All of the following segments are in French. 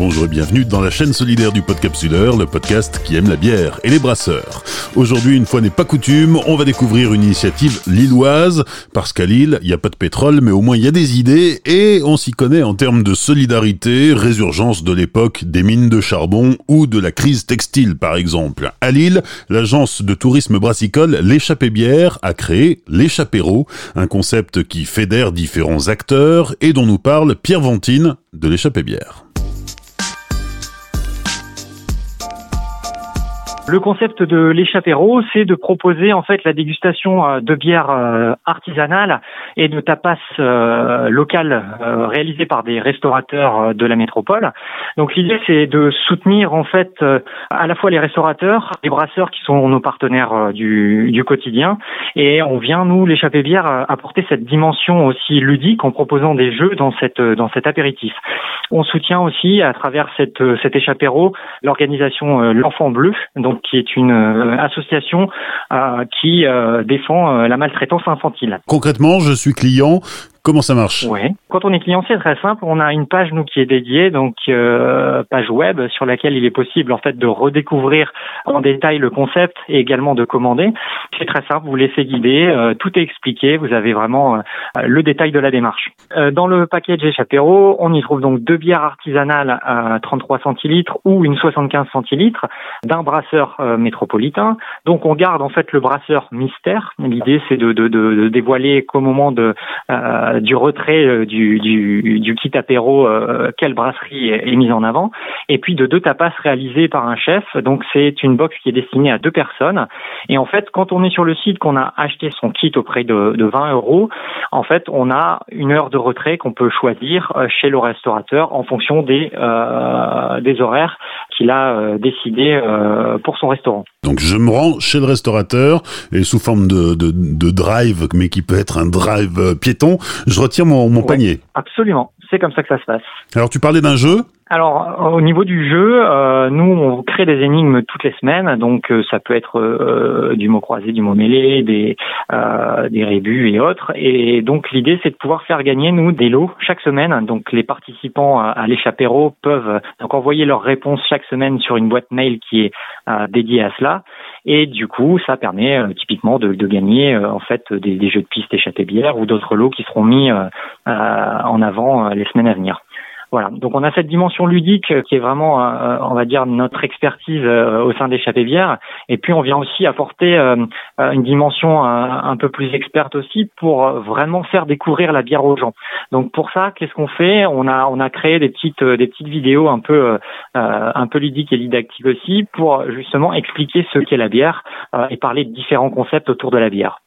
Bonjour et bienvenue dans la chaîne solidaire du Podcapsuleur, le podcast qui aime la bière et les brasseurs. Aujourd'hui, une fois n'est pas coutume, on va découvrir une initiative lilloise, parce qu'à Lille, il n'y a pas de pétrole, mais au moins il y a des idées, et on s'y connaît en termes de solidarité, résurgence de l'époque des mines de charbon ou de la crise textile par exemple. À Lille, l'agence de tourisme brassicole L'échappée bière a créé l'échappéro, un concept qui fédère différents acteurs et dont nous parle Pierre Vantine de l'échappée bière. Le concept de l'échappéro, c'est de proposer en fait la dégustation euh, de bières euh, artisanales et de tapas euh, locales réalisées par des restaurateurs de la métropole. Donc l'idée c'est de soutenir en fait à la fois les restaurateurs, les brasseurs qui sont nos partenaires du, du quotidien et on vient nous l'échappée bière apporter cette dimension aussi ludique en proposant des jeux dans cette dans cet apéritif. On soutient aussi à travers cette cet échappéro l'organisation l'Enfant Bleu donc qui est une euh, association euh, qui euh, défend la maltraitance infantile. Concrètement, je suis client, Comment ça marche? Oui. Quand on est client, c'est très simple. On a une page nous qui est dédiée, donc euh, page web sur laquelle il est possible en fait de redécouvrir en détail le concept et également de commander. C'est très simple. Vous laissez guider, euh, tout est expliqué. Vous avez vraiment euh, le détail de la démarche. Euh, dans le package Échappéro, on y trouve donc deux bières artisanales à 33 centilitres ou une 75 centilitres d'un brasseur métropolitain. Donc on garde en fait le brasseur mystère. L'idée c'est de, de, de, dévoiler qu'au moment de euh, du retrait euh, du, du, du, kit apéro, euh, quelle brasserie est, mise en avant, et puis de deux tapas réalisés par un chef. Donc c'est une box qui est destinée à deux personnes. Et en fait, quand on est sur le site, qu'on a acheté son kit au prix de, de 20 euros, en fait, on a une heure de retrait qu'on peut choisir chez le restaurateur en fonction des, des horaires qu'il a décidé pour son restaurant. Donc je me rends chez le restaurateur et sous forme de, de, de drive, mais qui peut être un drive piéton, je retire mon, mon panier. Absolument, c'est comme ça que ça se passe. Alors tu parlais d'un jeu? Alors, au niveau du jeu, euh, nous, on crée des énigmes toutes les semaines, donc euh, ça peut être euh, du mot croisé, du mot mêlé, des, des rébus et autres. Et donc, l'idée, c'est de pouvoir faire gagner, nous, des lots chaque semaine. Donc, les participants à, l'échappéro peuvent donc envoyer leurs réponses chaque semaine sur une boîte mail qui est dédiée à cela. Et du coup, ça permet typiquement de, gagner en fait des, des, jeux de piste échappée bière ou d'autres lots qui seront mis en avant les semaines à venir. Voilà. Donc on a cette dimension ludique qui est vraiment, euh, on va dire, notre expertise euh, au sein d'échappée bière. Et puis on vient aussi apporter euh, une dimension un peu plus experte aussi pour vraiment faire découvrir la bière aux gens. Donc pour ça, qu'est-ce qu'on fait? On a on a créé des petites des petites vidéos un peu un peu ludiques et didactiques aussi pour justement expliquer ce qu'est la bière et parler de différents concepts autour de la bière.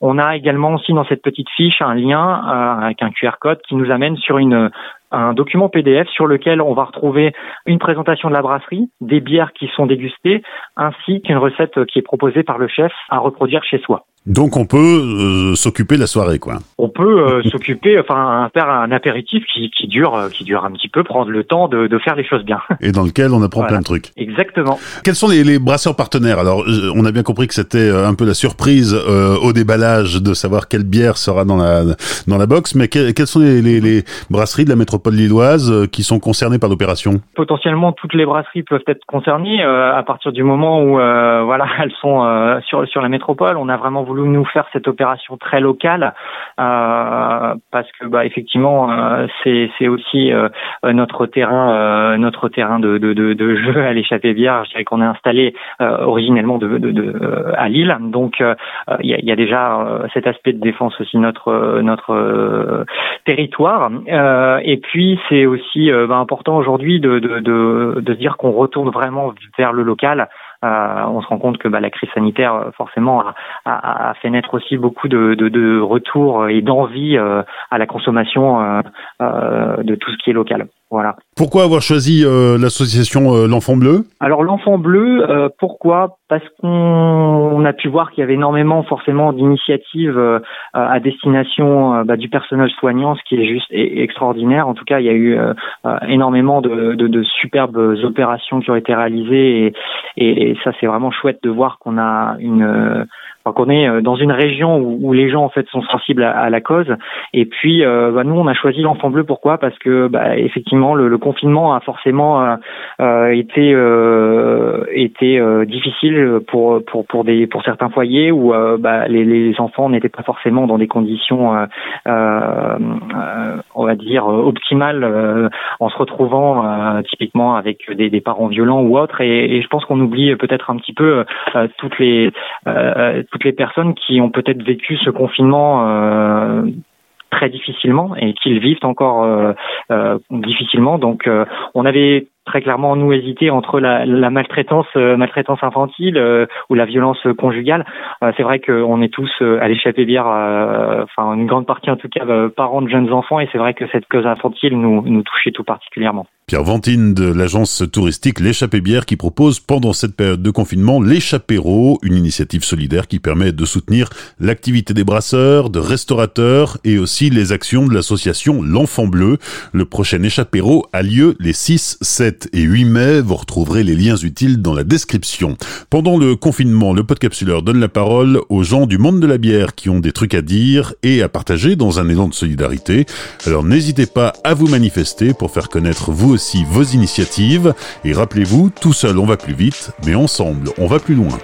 On a également aussi dans cette petite fiche un lien avec un QR code qui nous amène sur une, un document PDF sur lequel on va retrouver une présentation de la brasserie, des bières qui sont dégustées, ainsi qu'une recette qui est proposée par le chef à reproduire chez soi. Donc on peut euh, s'occuper la soirée, quoi. On peut euh, s'occuper, enfin faire un apéritif qui, qui dure, euh, qui dure un petit peu, prendre le temps de, de faire les choses bien. Et dans lequel on apprend plein de trucs. Exactement. Quels sont les, les brasseurs partenaires? Alors, on a bien compris que c'était un peu la surprise au déballage de savoir quelle bière sera dans la dans la box, mais quelles sont les, les, les, brasseries de la métropole? Lilloise qui sont concernées par l'opération Potentiellement, toutes les brasseries peuvent être concernées à partir du moment où voilà elles sont sur sur la métropole. On a vraiment voulu nous faire cette opération très locale euh, parce que bah effectivement euh, c'est c'est aussi euh, notre terrain notre terrain de, de, jeu à l'échappée bière. Je qu'on est installé originellement à Lille, donc il y a, y, a, déjà cet aspect de défense aussi notre notre territoire. et puis c'est aussi bah, important aujourd'hui de, de, de, de dire qu'on retourne vraiment vers le local. Euh, on se rend compte que bah, la crise sanitaire euh, forcément a, a, a, fait naître aussi beaucoup de, de, de retours et d'envie euh, à la consommation euh, de tout ce qui est local. Voilà. Pourquoi avoir choisi euh, l'association euh, L'Enfant Bleu? Alors l'Enfant Bleu, euh, pourquoi? Parce qu'on a pu voir qu'il y avait énormément forcément d'initiatives à destination bah, du personnel soignant, ce qui est juste extraordinaire. En tout cas, il y a eu énormément de, de, de, superbes opérations qui ont été réalisées et, et, et ça c'est vraiment chouette de voir qu'on a une enfin qu'on est dans une région où, les gens en fait sont sensibles à, la cause. Et puis bah, nous on a choisi l'enfant bleu pourquoi? Parce que bah, effectivement le, confinement a forcément été été difficile pour pour pour des pour certains foyers où bah, les, les enfants n'étaient pas forcément dans des conditions on va dire optimales en se retrouvant typiquement avec des, des, parents violents ou autres. Et, et je pense qu'on oublie peut-être un petit peu euh, toutes les euh, les personnes qui ont peut-être vécu ce confinement euh, très difficilement et qu'ils vivent encore difficilement. Donc, on avait très clairement nous hésité entre la, maltraitance maltraitance infantile ou la violence conjugale. c'est vrai qu'on est tous à l'échappée bière, enfin une grande partie en tout cas parents de jeunes enfants, et c'est vrai que cette cause infantile nous nous touchait tout particulièrement. Pierre Vantine de l'agence touristique L'échappée bière qui propose pendant cette période de confinement l'échappéro, une initiative solidaire qui permet de soutenir l'activité des brasseurs, de restaurateurs et aussi les actions de l'association L'Enfant Bleu. Le prochain échappéro a lieu les 6, 7 et 8 mai. Vous retrouverez les liens utiles dans la description. Pendant le confinement, le podcapsuleur donne la parole aux gens du monde de la bière qui ont des trucs à dire et à partager dans un élan de solidarité. Alors n'hésitez pas à vous manifester pour faire connaître vous aussi vos initiatives. Et rappelez-vous, tout seul on va plus vite, mais ensemble on va plus loin.